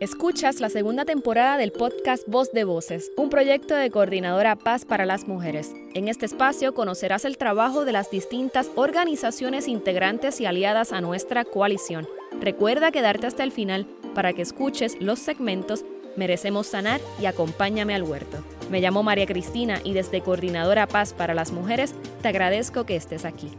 Escuchas la segunda temporada del podcast Voz de Voces, un proyecto de Coordinadora Paz para las Mujeres. En este espacio conocerás el trabajo de las distintas organizaciones integrantes y aliadas a nuestra coalición. Recuerda quedarte hasta el final para que escuches los segmentos Merecemos sanar y acompáñame al huerto. Me llamo María Cristina y desde Coordinadora Paz para las Mujeres te agradezco que estés aquí.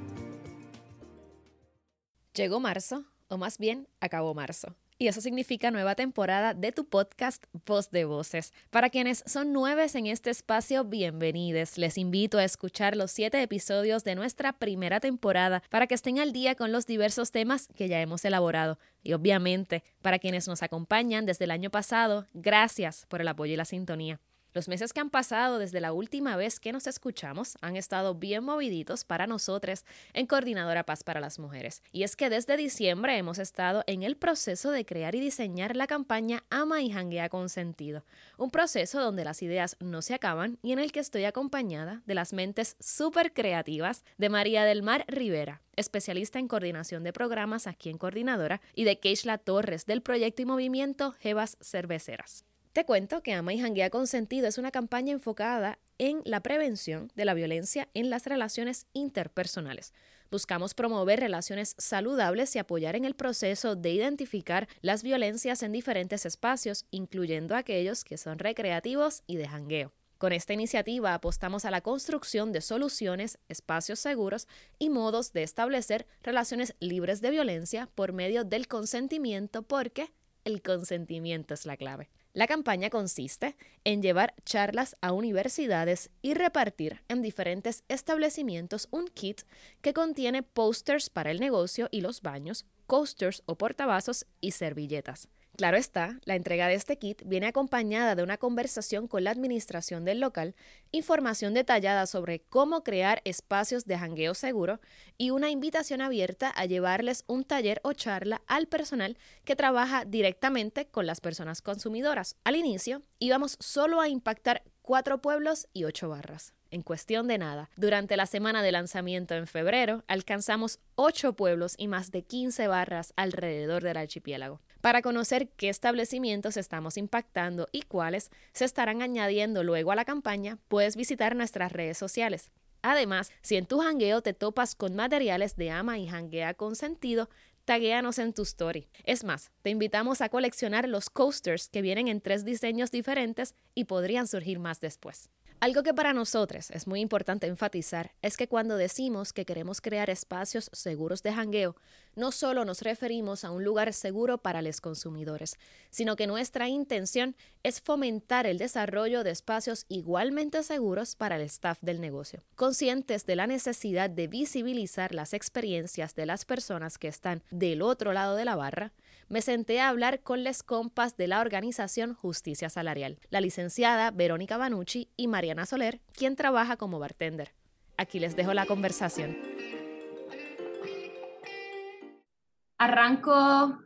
Llegó marzo, o más bien acabó marzo y eso significa nueva temporada de tu podcast Voz de Voces. Para quienes son nueves en este espacio, bienvenidos. Les invito a escuchar los siete episodios de nuestra primera temporada para que estén al día con los diversos temas que ya hemos elaborado. Y obviamente, para quienes nos acompañan desde el año pasado, gracias por el apoyo y la sintonía. Los meses que han pasado desde la última vez que nos escuchamos han estado bien moviditos para nosotros en Coordinadora Paz para las Mujeres. Y es que desde diciembre hemos estado en el proceso de crear y diseñar la campaña Ama y Janguea con Sentido. Un proceso donde las ideas no se acaban y en el que estoy acompañada de las mentes súper creativas de María del Mar Rivera, especialista en coordinación de programas aquí en Coordinadora, y de Keishla Torres del proyecto y movimiento Jevas Cerveceras. Te cuento que Ama y Janguea Consentido es una campaña enfocada en la prevención de la violencia en las relaciones interpersonales. Buscamos promover relaciones saludables y apoyar en el proceso de identificar las violencias en diferentes espacios, incluyendo aquellos que son recreativos y de jangueo. Con esta iniciativa apostamos a la construcción de soluciones, espacios seguros y modos de establecer relaciones libres de violencia por medio del consentimiento porque el consentimiento es la clave. La campaña consiste en llevar charlas a universidades y repartir en diferentes establecimientos un kit que contiene posters para el negocio y los baños, coasters o portavasos y servilletas. Claro está, la entrega de este kit viene acompañada de una conversación con la administración del local, información detallada sobre cómo crear espacios de jangueo seguro y una invitación abierta a llevarles un taller o charla al personal que trabaja directamente con las personas consumidoras. Al inicio íbamos solo a impactar cuatro pueblos y ocho barras en cuestión de nada. Durante la semana de lanzamiento en febrero, alcanzamos ocho pueblos y más de 15 barras alrededor del archipiélago. Para conocer qué establecimientos estamos impactando y cuáles se estarán añadiendo luego a la campaña, puedes visitar nuestras redes sociales. Además, si en tu jangueo te topas con materiales de ama y janguea con sentido, taguéanos en tu story. Es más, te invitamos a coleccionar los coasters que vienen en tres diseños diferentes y podrían surgir más después. Algo que para nosotros es muy importante enfatizar es que cuando decimos que queremos crear espacios seguros de jangueo, no solo nos referimos a un lugar seguro para los consumidores, sino que nuestra intención es fomentar el desarrollo de espacios igualmente seguros para el staff del negocio. Conscientes de la necesidad de visibilizar las experiencias de las personas que están del otro lado de la barra, me senté a hablar con les compas de la organización Justicia Salarial, la licenciada Verónica Banucci y Mariana Soler, quien trabaja como bartender. Aquí les dejo la conversación. Arranco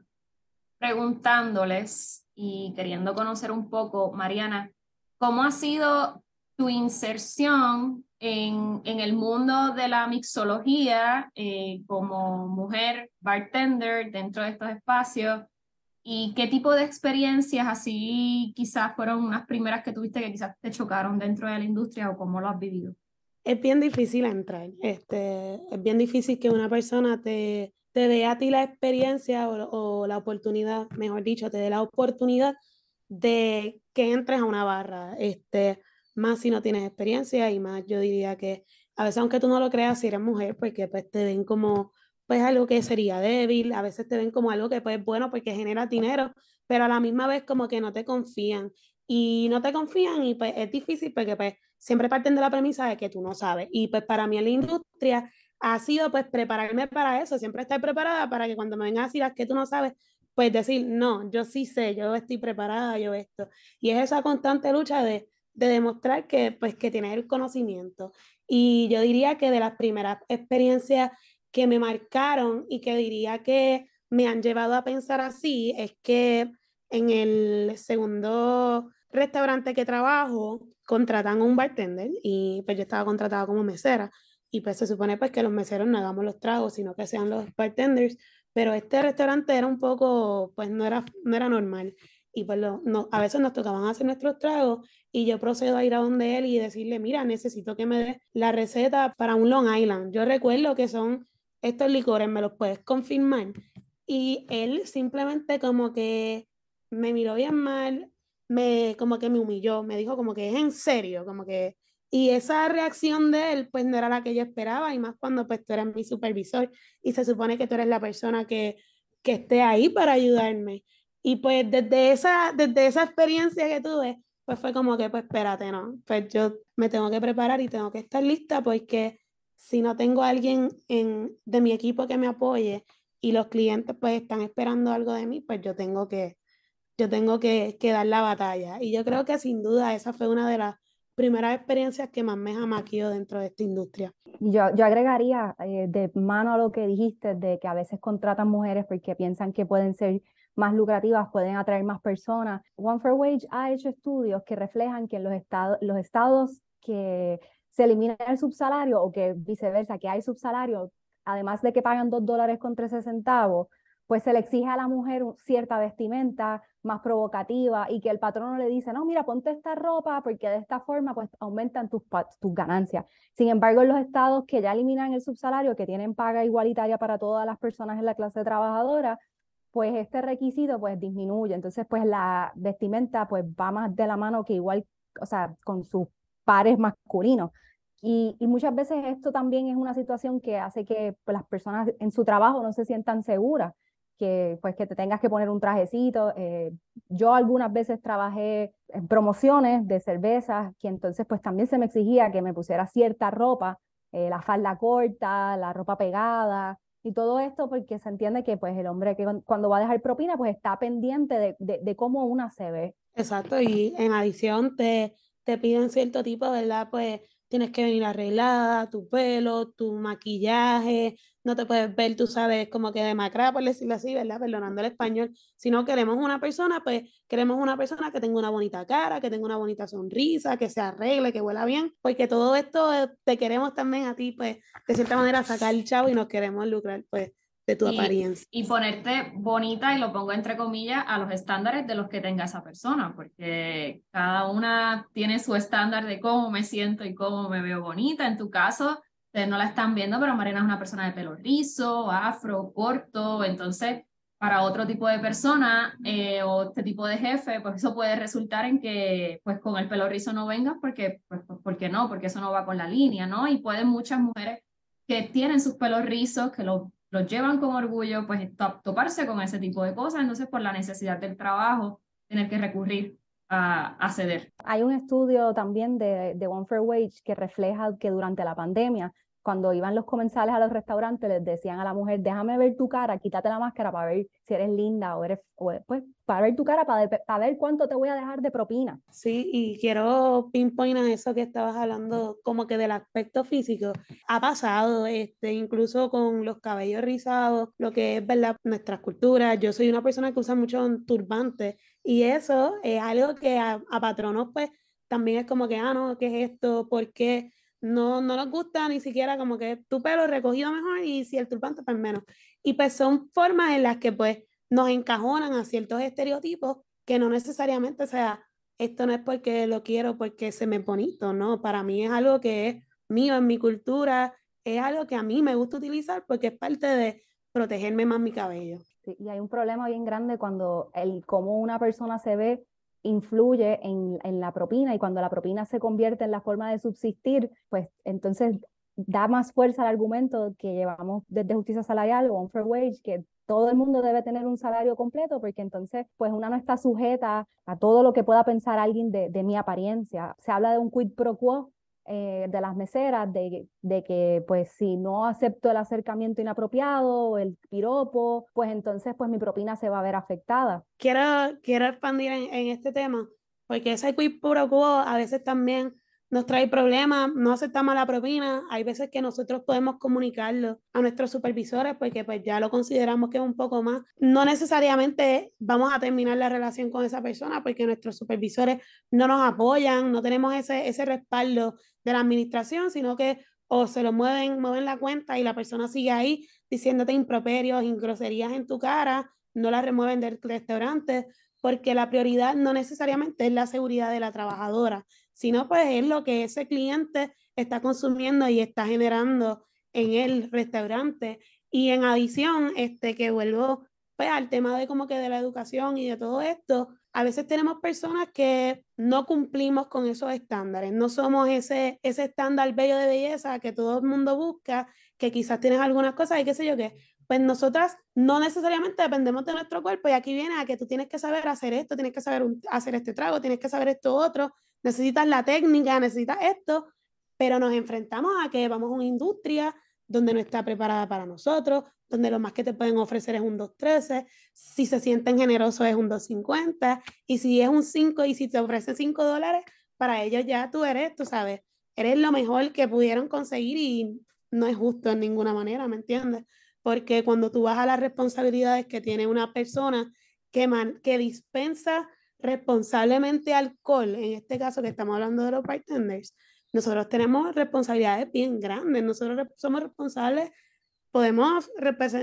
preguntándoles y queriendo conocer un poco, Mariana, ¿cómo ha sido tu inserción en, el mundo de la mixología eh, como mujer bartender dentro de estos espacios y qué tipo de experiencias así quizás fueron unas primeras que tuviste que quizás te chocaron dentro de la industria o cómo lo has vivido. Es bien difícil entrar, este, es bien difícil que una persona te, te dé a ti la experiencia o, o la oportunidad, mejor dicho, te dé la oportunidad de que entres a una barra. Este, más si no tienes experiencia y más yo diría que a veces aunque tú no lo creas, si eres mujer, porque pues te ven como pues algo que sería débil, a veces te ven como algo que pues bueno porque genera dinero, pero a la misma vez como que no te confían y no te confían y pues es difícil porque pues siempre parten de la premisa de que tú no sabes y pues para mí en la industria ha sido pues prepararme para eso, siempre estar preparada para que cuando me vengan a decir que tú no sabes, pues decir, no, yo sí sé, yo estoy preparada, yo esto. Y es esa constante lucha de de demostrar que, pues, que tienes el conocimiento. Y yo diría que de las primeras experiencias que me marcaron y que diría que me han llevado a pensar así es que en el segundo restaurante que trabajo contratan un bartender y pues yo estaba contratada como mesera. Y pues se supone pues que los meseros no hagamos los tragos sino que sean los bartenders. Pero este restaurante era un poco pues no era no era normal y pues no, a veces nos tocaban hacer nuestros tragos y yo procedo a ir a donde él y decirle, mira, necesito que me des la receta para un Long Island. Yo recuerdo que son estos licores, ¿me los puedes confirmar? Y él simplemente como que me miró bien mal, me como que me humilló, me dijo como que es en serio, como que y esa reacción de él, pues no era la que yo esperaba, y más cuando pues tú eres mi supervisor y se supone que tú eres la persona que, que esté ahí para ayudarme. Y pues desde esa, desde esa experiencia que tuve, pues fue como que, pues espérate, ¿no? Pues yo me tengo que preparar y tengo que estar lista porque si no tengo a alguien en, de mi equipo que me apoye y los clientes pues están esperando algo de mí, pues yo tengo que, yo tengo que, que dar la batalla. Y yo creo que sin duda esa fue una de las primeras experiencias que más me jamaqueó dentro de esta industria. Yo, yo agregaría eh, de mano a lo que dijiste de que a veces contratan mujeres porque piensan que pueden ser más lucrativas, pueden atraer más personas. One for Wage ha hecho estudios que reflejan que en los estados, los estados que se elimina el subsalario o que viceversa, que hay subsalario, además de que pagan dos dólares con 13 centavos, pues se le exige a la mujer cierta vestimenta más provocativa y que el patrono le dice, no, mira, ponte esta ropa porque de esta forma pues aumentan tus, tus ganancias. Sin embargo, en los estados que ya eliminan el subsalario, que tienen paga igualitaria para todas las personas en la clase trabajadora, pues este requisito pues disminuye. Entonces, pues la vestimenta pues va más de la mano que igual, o sea, con sus pares masculinos. Y, muchas veces esto también es una situación que hace que pues, las personas en su trabajo no se sientan seguras que pues que te tengas que poner un trajecito. Eh, yo algunas veces trabajé en promociones de cervezas, que entonces pues también se me exigía que me pusiera cierta ropa, eh, la falda corta, la ropa pegada y todo esto porque se entiende que pues el hombre que cuando va a dejar propina pues está pendiente de, de, cómo una se ve. Exacto, y en adición te, te piden cierto tipo, ¿verdad? Pues tienes que venir arreglada, tu pelo, tu maquillaje, no te puedes ver, tú sabes, como que demacrada, por decirlo así, ¿verdad? Perdonando el español. Si no queremos una persona, pues queremos una persona que tenga una bonita cara, que tenga una bonita sonrisa, que se arregle, que huela bien, porque todo esto eh, te queremos también a ti, pues, de cierta manera sacar el chavo y nos queremos lucrar, pues, de tu apariencia. Y ponerte bonita, y lo pongo entre comillas, a los estándares de los que tenga esa persona, porque cada una tiene su estándar de cómo me siento y cómo me veo bonita. En tu caso, ustedes no la están viendo, pero Marina es una persona de pelo rizo, afro, corto, entonces para otro tipo de persona eh, o este tipo de jefe, pues eso puede resultar en que pues con el pelo rizo no vengas porque, pues, pues porque no, porque eso no va con la línea, ¿no? Y pueden muchas mujeres que tienen sus pelos rizos, que lo los llevan con orgullo, pues toparse con ese tipo de cosas, entonces por la necesidad del trabajo, tener que recurrir a, ceder. Hay un estudio también de, de One Fair Wage que refleja que durante la pandemia cuando iban los comensales a los restaurantes, les decían a la mujer, déjame ver tu cara, quítate la máscara para ver si eres linda o eres, pues, para ver tu cara, para, para, ver cuánto te voy a dejar de propina. Sí, y quiero pinpoint a eso que estabas hablando, como que del aspecto físico. Ha pasado, este, incluso con los cabellos rizados, lo que es, ¿verdad? Nuestras culturas. Yo soy una persona que usa mucho turbante y eso es algo que a, a patronos, pues, también es como que, ah, no, ¿qué es esto? ¿Por qué? No, no nos gusta ni siquiera como que tu pelo recogido mejor y si el turbante pues menos. Y pues son formas en las que pues nos encajonan a ciertos estereotipos que no necesariamente, o sea, esto no es porque lo quiero, porque se me bonito, no, para mí es algo que es mío en mi cultura, es algo que a mí me gusta utilizar porque es parte de protegerme más mi cabello. y hay un problema bien grande cuando el cómo una persona se ve influye en, en, la propina y cuando la propina se convierte en la forma de subsistir, pues entonces da más fuerza al argumento que llevamos desde justicia salarial o on fair wage, que todo el mundo debe tener un salario completo porque entonces pues una no está sujeta a todo lo que pueda pensar alguien de, de mi apariencia. Se habla de un quid pro quo eh, de las meseras de, de, que pues si no acepto el acercamiento inapropiado, el piropo, pues entonces pues mi propina se va a ver afectada. Quiero, quiero expandir en, en este tema, porque ese quid quo a veces también nos trae problemas, no aceptamos la propina, hay veces que nosotros podemos comunicarlo a nuestros supervisores porque pues ya lo consideramos que es un poco más. No necesariamente vamos a terminar la relación con esa persona porque nuestros supervisores no nos apoyan, no tenemos ese, ese respaldo de la administración, sino que o se lo mueven, mueven la cuenta y la persona sigue ahí diciéndote improperios, groserías en tu cara, no la remueven del restaurante, porque la prioridad no necesariamente es la seguridad de la trabajadora, sino pues es lo que ese cliente está consumiendo y está generando en el restaurante. Y en adición, este, que vuelvo pues, al tema de como que de la educación y de todo esto, a veces tenemos personas que no cumplimos con esos estándares, no somos ese, ese estándar bello de belleza que todo el mundo busca, que quizás tienes algunas cosas y qué sé yo qué, pues nosotras no necesariamente dependemos de nuestro cuerpo y aquí viene a que tú tienes que saber hacer esto, tienes que saber hacer este trago, tienes que saber esto otro, necesitas la técnica, necesitas esto, pero nos enfrentamos a que vamos a una industria donde no está preparada para nosotros, donde lo más que te pueden ofrecer es un 2.13, si se sienten generosos es un 2.50 y si es un 5 y si te ofrecen 5 dólares, para ellos ya tú eres, tú sabes, eres lo mejor que pudieron conseguir y no es justo en ninguna manera, ¿me entiendes? porque cuando tú vas a las responsabilidades que tiene una persona que, que dispensa responsablemente alcohol, en este caso que estamos hablando de los bartenders, nosotros tenemos responsabilidades bien grandes, nosotros somos responsables, podemos,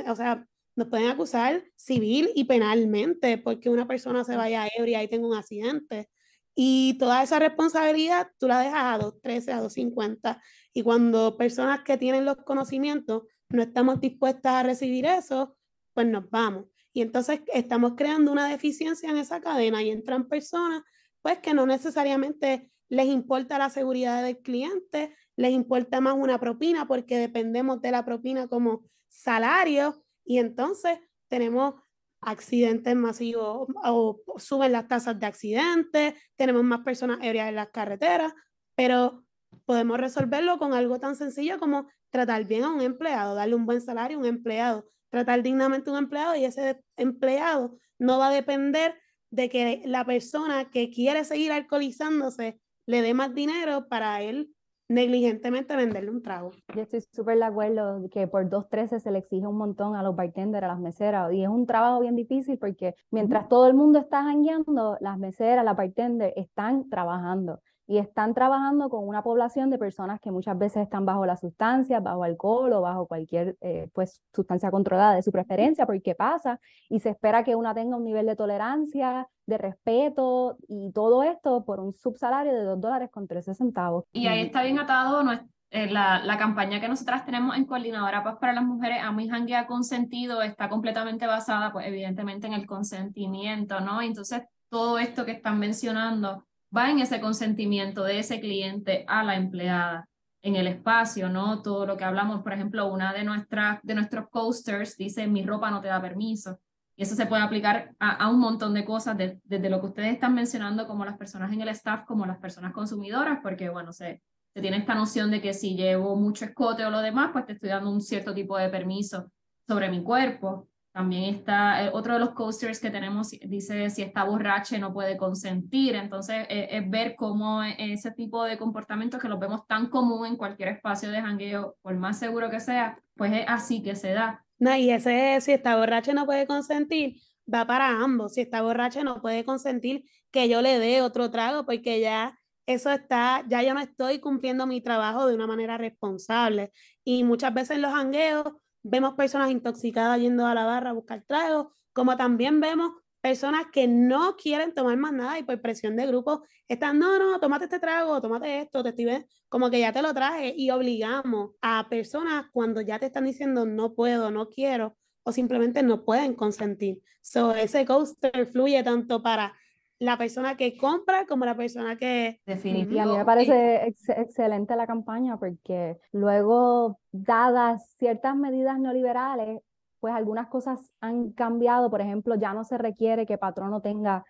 o sea, nos pueden acusar civil y penalmente porque una persona se vaya ebria y tenga un accidente. Y toda esa responsabilidad tú la dejas a 2.13, a 2.50. Y cuando personas que tienen los conocimientos no estamos dispuestas a recibir eso, pues nos vamos. Y entonces estamos creando una deficiencia en esa cadena y entran personas pues que no necesariamente les importa la seguridad del cliente, les importa más una propina porque dependemos de la propina como salario y entonces tenemos accidentes masivos o, suben las tasas de accidentes, tenemos más personas ebrias en las carreteras, pero podemos resolverlo con algo tan sencillo como tratar bien a un empleado, darle un buen salario a un empleado, tratar dignamente a un empleado y ese empleado no va a depender de que la persona que quiere seguir alcoholizándose le dé más dinero para él negligentemente venderle un trago. Yo estoy súper de acuerdo que por 2.13 se le exige un montón a los bartenders, a las meseras, y es un trabajo bien difícil porque mientras todo el mundo está jangueando, las meseras, las bartenders están trabajando y están trabajando con una población de personas que muchas veces están bajo las sustancias, bajo alcohol o bajo cualquier eh, pues, sustancia controlada de su preferencia, porque pasa y se espera que una tenga un nivel de tolerancia, de respeto y todo esto por un subsalario de 2 dólares con 13 centavos. Y ahí está bien atado eh, la, la, campaña que nosotras tenemos en Coordinadora Paz para las Mujeres, a mi Hanguea Consentido, está completamente basada, pues evidentemente, en el consentimiento, ¿no? Entonces, todo esto que están mencionando va en ese consentimiento de ese cliente a la empleada en el espacio, ¿no? Todo lo que hablamos, por ejemplo, una de, nuestras, de nuestros coasters dice, mi ropa no te da permiso. Y eso se puede aplicar a, un montón de cosas, desde lo que ustedes están mencionando, como las personas en el staff, como las personas consumidoras, porque, bueno, se, se tiene esta noción de que si llevo mucho escote o lo demás, pues te estoy dando un cierto tipo de permiso sobre mi cuerpo. También está eh, otro de los coasters que tenemos, dice si está borrache no puede consentir. Entonces eh, es ver cómo e, ese tipo de comportamientos que los vemos tan común en cualquier espacio de jangueo, por más seguro que sea, pues es así que se da. No, y ese si está borrache no puede consentir, va para ambos. Si está borrache no puede consentir que yo le dé otro trago porque ya eso está, ya yo no estoy cumpliendo mi trabajo de una manera responsable. Y muchas veces los jangueos vemos personas intoxicadas yendo a la barra a buscar tragos, como también vemos personas que no quieren tomar más nada y por presión de grupo están, no, no, tómate este trago, tómate esto, te estoy como que ya te lo traje y obligamos a personas cuando ya te están diciendo no puedo, no quiero o simplemente no pueden consentir. So, ese coaster fluye tanto para la persona que compra como la persona que... Definitivamente. Y a mí me parece excelente la campaña porque luego, dadas ciertas medidas neoliberales, pues algunas cosas han cambiado. Por ejemplo, ya no se requiere que patrono tenga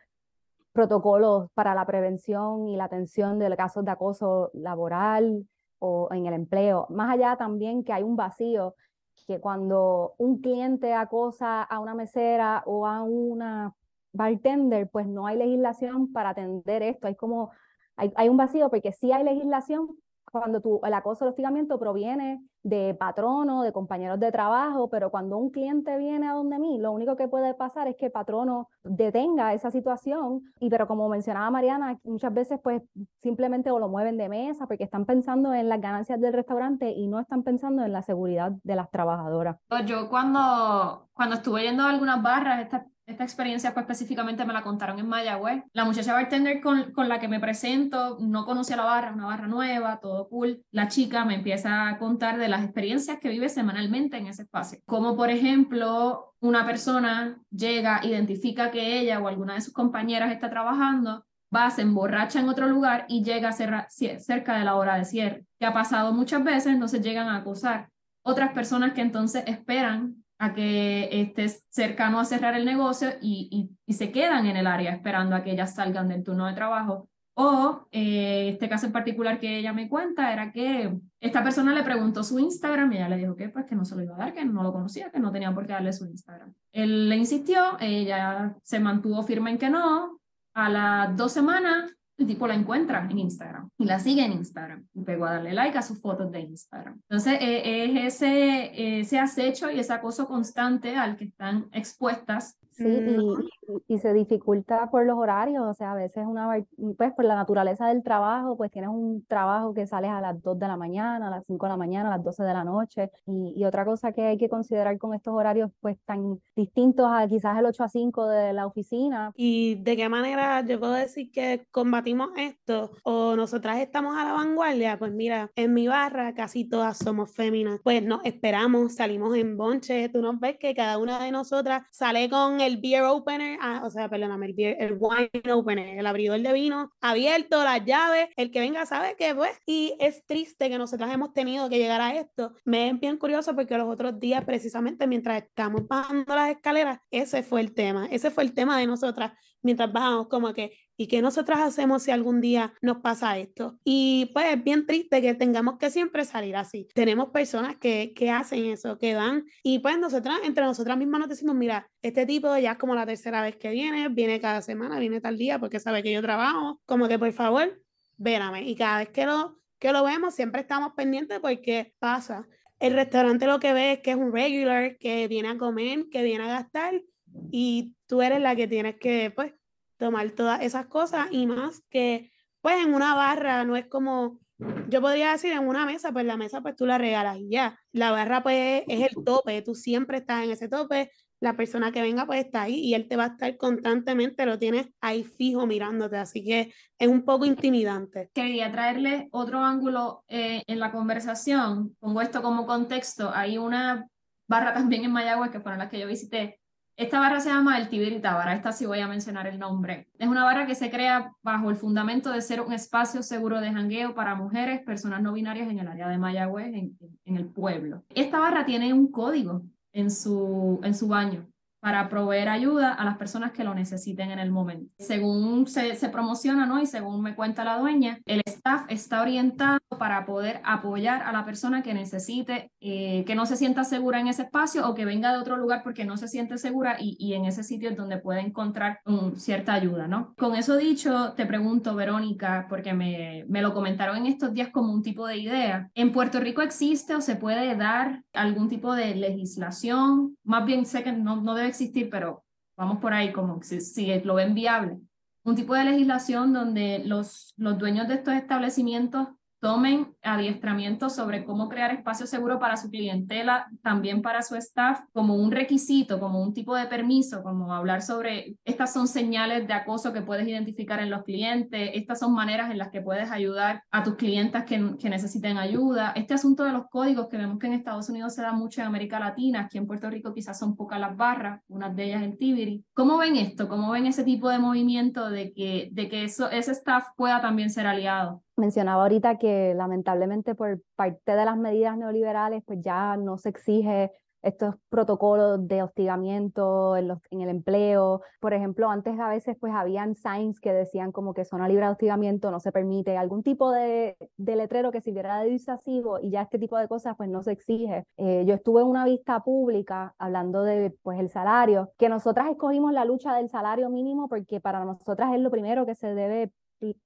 protocolos para la prevención y la atención de casos de acoso laboral o en el empleo. Más allá también que hay un vacío que cuando un cliente acosa a una mesera o a una bartender, pues no hay legislación para atender esto. Hay como, hay, hay un vacío porque sí hay legislación cuando tu, el acoso, el hostigamiento proviene de patrono, de compañeros de trabajo, pero cuando un cliente viene a donde mí, lo único que puede pasar es que el patrono detenga esa situación y pero como mencionaba Mariana, muchas veces pues simplemente o lo mueven de mesa porque están pensando en las ganancias del restaurante y no están pensando en la seguridad de las trabajadoras. Yo cuando, cuando estuve yendo a algunas barras, estas esta experiencia fue específicamente, me la contaron en Mayagüez. La muchacha bartender con, con la que me presento no conocía la barra, una barra nueva, todo cool. La chica me empieza a contar de las experiencias que vive semanalmente en ese espacio. Como por ejemplo, una persona llega, identifica que ella o alguna de sus compañeras está trabajando, va, se emborracha en otro lugar y llega cerca de la hora de cierre. Que ha pasado muchas veces, entonces llegan a acosar. Otras personas que entonces esperan a que estés cercano a cerrar el negocio y, y, se quedan en el área esperando a que ellas salgan del turno de trabajo. O eh, este caso en particular que ella me cuenta era que esta persona le preguntó su Instagram y ella le dijo que pues que no se lo iba a dar, que no lo conocía, que no tenía por qué darle su Instagram. Él le insistió, ella se mantuvo firme en que no. A las dos semanas el tipo la encuentra en Instagram y la sigue en Instagram y pegó a darle like a sus fotos de Instagram. Entonces, eh, es ese, ese acecho y ese acoso constante al que están expuestas Sí, y, y, se dificulta por los horarios, o sea, a veces una, pues por la naturaleza del trabajo, pues tienes un trabajo que sales a las 2 de la mañana, a las 5 de la mañana, a las 12 de la noche, y, y, otra cosa que hay que considerar con estos horarios pues tan distintos a quizás el 8 a 5 de la oficina. ¿Y de qué manera yo puedo decir que combatimos esto o nosotras estamos a la vanguardia? Pues mira, en mi barra casi todas somos féminas, pues nos esperamos, salimos en bonche, tú nos ves que cada una de nosotras sale con el beer opener, ah, o sea, perdóname, el, beer, el wine opener, el abridor de vino abierto, las llaves, el que venga sabe que pues, y es triste que nosotras hemos tenido que llegar a esto. Me es bien curioso porque los otros días, precisamente mientras estamos bajando las escaleras, ese fue el tema, ese fue el tema de nosotras mientras bajamos, como que, ¿y qué nosotras hacemos si algún día nos pasa esto? Y pues es bien triste que tengamos que siempre salir así. Tenemos personas que, que hacen eso, que dan, y pues nosotras, entre nosotras mismas nos decimos, mira, este tipo ya es como la tercera vez que viene, viene cada semana, viene tal día porque sabe que yo trabajo, como que por favor, véame. Y cada vez que lo, que lo vemos, siempre estamos pendientes porque pasa. El restaurante lo que ve es que es un regular, que viene a comer, que viene a gastar, y tú eres la que tienes que, pues, tomar todas esas cosas y más que, pues, en una barra no es como, yo podría decir en una mesa, pues la mesa, pues tú la regalas y ya. La barra, pues, es el tope, tú siempre estás en ese tope, la persona que venga, pues, está ahí y él te va a estar constantemente, lo tienes ahí fijo mirándote, así que es un poco intimidante. Quería traerle otro ángulo eh, en la conversación, pongo esto como contexto, hay una barra también en Mayagüez, que fueron las que yo visité, esta barra se llama el Tiberita Barra, esta sí voy a mencionar el nombre. Es una barra que se crea bajo el fundamento de ser un espacio seguro de jangueo para mujeres, personas no binarias en el área de Mayagüez, en, en el pueblo. Esta barra tiene un código en su, en su baño para proveer ayuda a las personas que lo necesiten en el momento. Según se, se, promociona, ¿no? Y según me cuenta la dueña, el staff está orientado para poder apoyar a la persona que necesite, eh, que no se sienta segura en ese espacio o que venga de otro lugar porque no se siente segura y, y en ese sitio es donde puede encontrar um, cierta ayuda, ¿no? Con eso dicho, te pregunto, Verónica, porque me, me lo comentaron en estos días como un tipo de idea. ¿En Puerto Rico existe o se puede dar algún tipo de legislación? Más bien sé que no, no debe existir, pero vamos por ahí como si, si lo ven viable. Un tipo de legislación donde los, los dueños de estos establecimientos tomen adiestramiento sobre cómo crear espacio seguro para su clientela, también para su staff, como un requisito, como un tipo de permiso, como hablar sobre estas son señales de acoso que puedes identificar en los clientes, estas son maneras en las que puedes ayudar a tus clientes que, necesiten ayuda. Este asunto de los códigos que vemos que en Estados Unidos se da mucho en América Latina, aquí en Puerto Rico quizás son pocas las barras, unas de ellas el Tibiri. ¿Cómo ven esto? ¿Cómo ven ese tipo de movimiento de que, de que eso, ese staff pueda también ser aliado? Mencionaba ahorita que lamentablemente por parte de las medidas neoliberales, pues ya no se exige estos protocolos de hostigamiento en, los, en, el empleo. Por ejemplo, antes a veces pues habían signs que decían como que zona libre de hostigamiento no se permite, algún tipo de, de letrero que sirviera de disuasivo y ya este tipo de cosas pues no se exige. Eh, yo estuve en una vista pública hablando de pues el salario, que nosotras escogimos la lucha del salario mínimo porque para nosotras es lo primero que se debe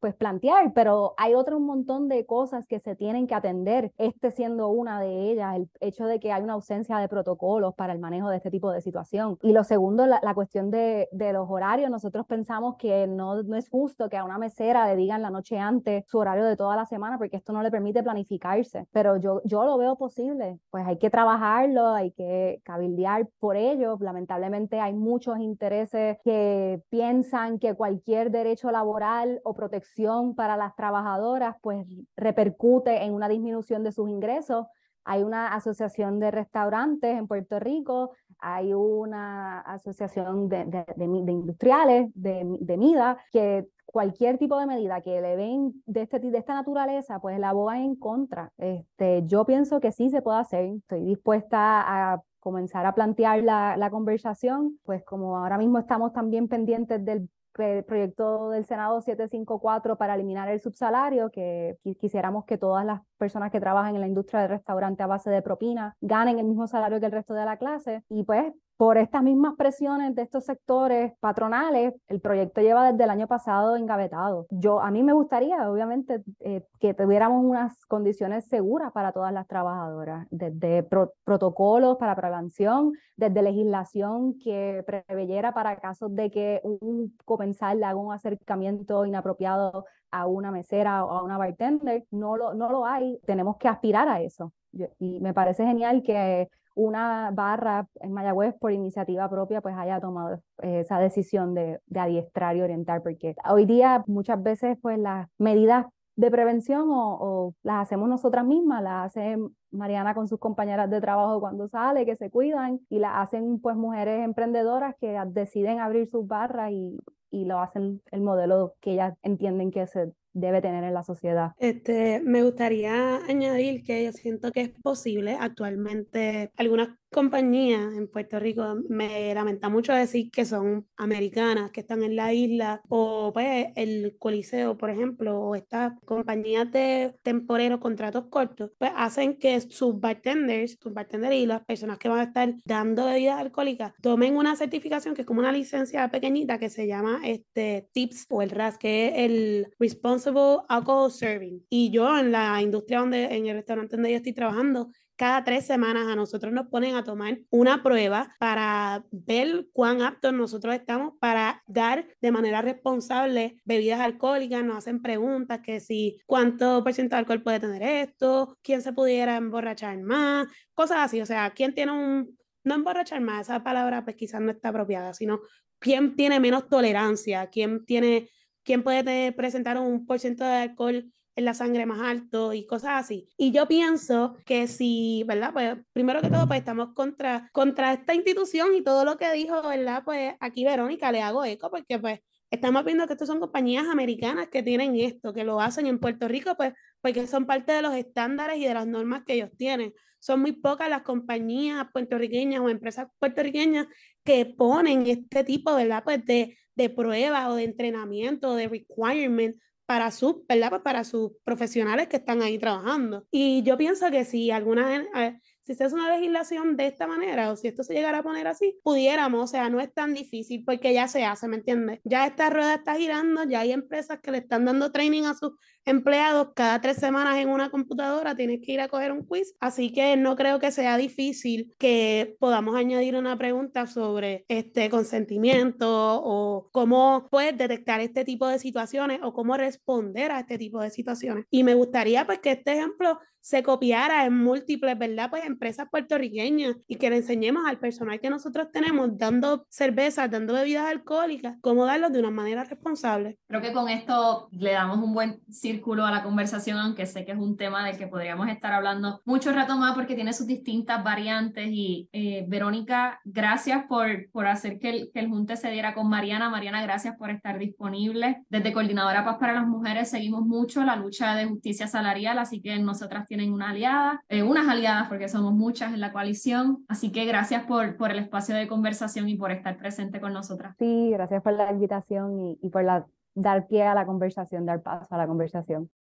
pues plantear, pero hay otro montón de cosas que se tienen que atender, este siendo una de ellas, el hecho de que hay una ausencia de protocolos para el manejo de este tipo de situación. Y lo segundo, la, cuestión de, de, los horarios, nosotros pensamos que no, no es justo que a una mesera le digan la noche antes su horario de toda la semana, porque esto no le permite planificarse, pero yo, yo lo veo posible, pues hay que trabajarlo, hay que cabildear por ello, lamentablemente hay muchos intereses que piensan que cualquier derecho laboral o protección para las trabajadoras pues repercute en una disminución de sus ingresos. Hay una asociación de restaurantes en Puerto Rico, hay una asociación de, de, industriales, de, de MIDA, que cualquier tipo de medida que le ven de, este, de esta naturaleza, pues la aboga en contra. Este, yo pienso que sí se puede hacer, estoy dispuesta a comenzar a plantear la, la conversación, pues como ahora mismo estamos también pendientes del proyecto del Senado 754 para eliminar el subsalario, que quisiéramos que todas las personas que trabajan en la industria del restaurante a base de propina ganen el mismo salario que el resto de la clase. Y pues por estas mismas presiones de estos sectores patronales, el proyecto lleva desde el año pasado engavetado. Yo, a mí me gustaría, obviamente, eh, que tuviéramos unas condiciones seguras para todas las trabajadoras, desde protocolos para prevención, desde legislación que preveyera para casos de que un comensal haga un acercamiento inapropiado a una mesera o a una bartender. No lo, no lo hay. Tenemos que aspirar a eso. y me parece genial que una barra en Mayagüez por iniciativa propia pues haya tomado esa decisión de, adiestrar y orientar, porque hoy día muchas veces pues las medidas de prevención o, las hacemos nosotras mismas, las hace Mariana con sus compañeras de trabajo cuando sale, que se cuidan, y las hacen pues mujeres emprendedoras que deciden abrir sus barras y, y lo hacen el modelo que ellas entienden que se debe tener en la sociedad. Este, me gustaría añadir que yo siento que es posible actualmente algunas compañías en Puerto Rico me lamenta mucho decir que son americanas, que están en la isla, o pues el Coliseo, por ejemplo, o estas compañías de temporeros, contratos cortos, pues hacen que sus bartenders, sus bartenders y las personas que van a estar dando bebidas alcohólicas tomen una certificación que es como una licencia pequeñita que se llama este TIPS o el RAS, que es el Responsible Alcohol Serving. Y yo en la industria donde, en el restaurante donde yo estoy trabajando, cada tres semanas a nosotros nos ponen a tomar una prueba para ver cuán aptos nosotros estamos para dar de manera responsable bebidas alcohólicas, nos hacen preguntas que si cuánto por de alcohol puede tener esto, quién se pudiera emborrachar más, cosas así, o sea, quién tiene un, no emborrachar más, esa palabra pues quizás no está apropiada, sino quién tiene menos tolerancia, quién tiene, quién puede presentar un por ciento de alcohol en la sangre más alto y cosas así. Y yo pienso que si, ¿verdad? Pues primero que todo, pues estamos contra, contra esta institución y todo lo que dijo, ¿verdad? Pues aquí Verónica le hago eco porque pues estamos viendo que estas son compañías americanas que tienen esto, que lo hacen en Puerto Rico, pues porque son parte de los estándares y de las normas que ellos tienen. Son muy pocas las compañías puertorriqueñas o empresas puertorriqueñas que ponen este tipo, ¿verdad? Pues de, de pruebas o de entrenamiento, de requirement para sus, ¿verdad? Pues para sus profesionales que están ahí trabajando. Y yo pienso que si alguna, eh, si se hace una legislación de esta manera o si esto se llegara a poner así, pudiéramos, o sea, no es tan difícil porque ya se hace, ¿me entiendes? Ya esta rueda está girando, ya hay empresas que le están dando training a sus empleados cada tres semanas en una computadora, tienes que ir a coger un quiz, así que no creo que sea difícil que podamos añadir una pregunta sobre este consentimiento o cómo puedes detectar este tipo de situaciones o cómo responder a este tipo de situaciones. Y me gustaría pues que este ejemplo se copiara en múltiples, ¿verdad? Pues empresas puertorriqueñas y que le enseñemos al personal que nosotros tenemos dando cervezas, dando bebidas alcohólicas, cómo darlos de una manera responsable. Creo que con esto le damos un buen círculo a la conversación, aunque sé que es un tema del que podríamos estar hablando mucho rato más porque tiene sus distintas variantes. Y eh, Verónica, gracias por, por hacer que el, que el Junte se diera con Mariana. Mariana, gracias por estar disponible. Desde Coordinadora Paz para las Mujeres seguimos mucho la lucha de justicia salarial, así que nosotras tienen una aliada, eh, unas aliadas porque somos muchas en la coalición. Así que gracias por, por el espacio de conversación y por estar presente con nosotras. Sí, gracias por la invitación y, y por la, dar pie a la conversación, dar paso a la conversación.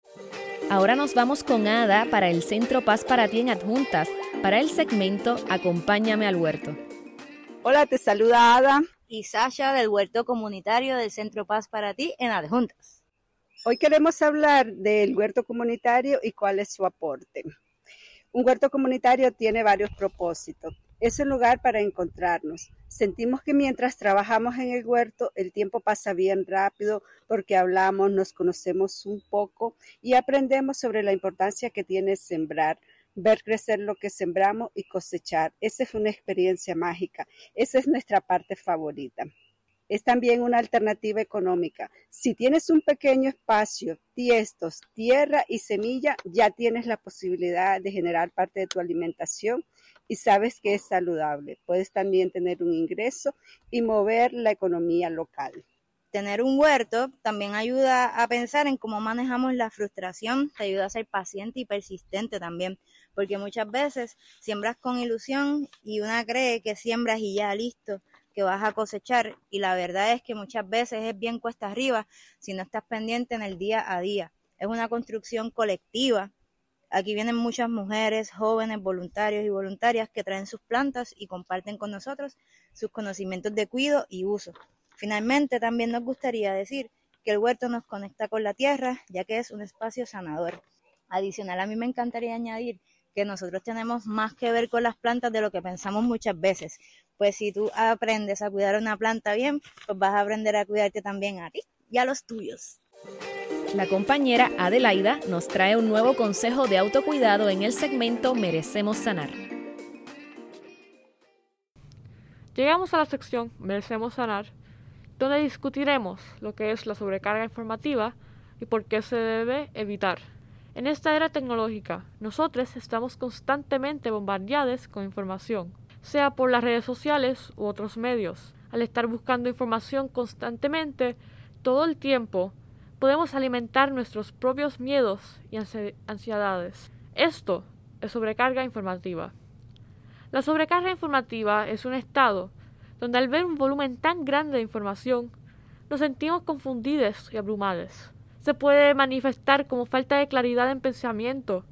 Ahora nos vamos con Ada para el Centro Paz para ti en Adjuntas, para el segmento Acompáñame al huerto. Hola, te saluda Ada y Sasha del Huerto Comunitario del Centro Paz para ti en Adjuntas. Hoy queremos hablar del huerto comunitario y cuál es su aporte. Un huerto comunitario tiene varios propósitos. Es un lugar para encontrarnos. Sentimos que mientras trabajamos en el huerto, el tiempo pasa bien rápido porque hablamos, nos conocemos un poco y aprendemos sobre la importancia que tiene sembrar, ver crecer lo que sembramos y cosechar. Esa es una experiencia mágica. Esa es nuestra parte favorita. Es también una alternativa económica. Si tienes un pequeño espacio, tiestos, tierra y semilla, ya tienes la posibilidad de generar parte de tu alimentación y sabes que es saludable. Puedes también tener un ingreso y mover la economía local tener un huerto también ayuda a pensar en cómo manejamos la frustración, te ayuda a ser paciente y persistente también, porque muchas veces siembras con ilusión y una cree que siembras y ya listo, que vas a cosechar y la verdad es que muchas veces es bien cuesta arriba si no estás pendiente en el día a día. Es una construcción colectiva. Aquí vienen muchas mujeres, jóvenes, voluntarios y voluntarias que traen sus plantas y comparten con nosotros sus conocimientos de cuidado y uso. Finalmente, también nos gustaría decir que el huerto nos conecta con la tierra, ya que es un espacio sanador. Adicional, a mí me encantaría añadir que nosotros tenemos más que ver con las plantas de lo que pensamos muchas veces. Pues si tú aprendes a cuidar una planta bien, pues vas a aprender a cuidarte también a ti y a los tuyos. La compañera Adelaida nos trae un nuevo consejo de autocuidado en el segmento Merecemos Sanar. Llegamos a la sección Merecemos Sanar donde discutiremos lo que es la sobrecarga informativa y por qué se debe evitar. En esta era tecnológica, nosotros estamos constantemente bombardeados con información, sea por las redes sociales u otros medios. Al estar buscando información constantemente, todo el tiempo, podemos alimentar nuestros propios miedos y ansiedades. Esto es sobrecarga informativa. La sobrecarga informativa es un estado donde al ver un volumen tan grande de información, nos sentimos confundidos y abrumados. Se puede manifestar como falta de claridad en pensamiento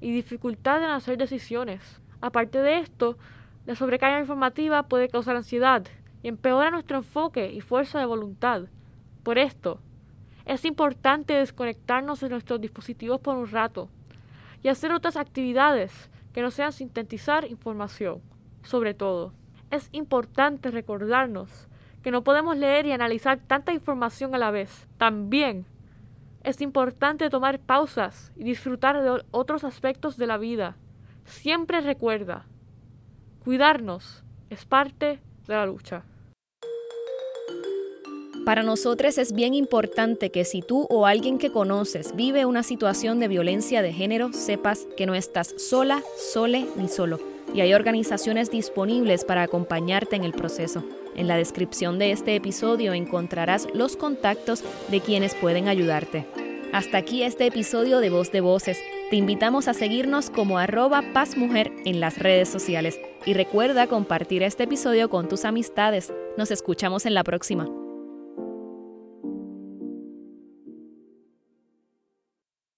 y dificultad en hacer decisiones. Aparte de esto, la sobrecarga informativa puede causar ansiedad y empeora nuestro enfoque y fuerza de voluntad. Por esto, es importante desconectarnos de nuestros dispositivos por un rato y hacer otras actividades que no sean sintetizar información, sobre todo es importante recordarnos que no podemos leer y analizar tanta información a la vez. También es importante tomar pausas y disfrutar de otros aspectos de la vida. Siempre recuerda, cuidarnos es parte de la lucha. Para nosotros es bien importante que si tú o alguien que conoces vive una situación de violencia de género, sepas que no estás sola, sole ni solo y hay organizaciones disponibles para acompañarte en el proceso. En la descripción de este episodio encontrarás los contactos de quienes pueden ayudarte. Hasta aquí este episodio de Voz de Voces. Te invitamos a seguirnos como arroba pazmujer en las redes sociales y recuerda compartir este episodio con tus amistades. Nos escuchamos en la próxima.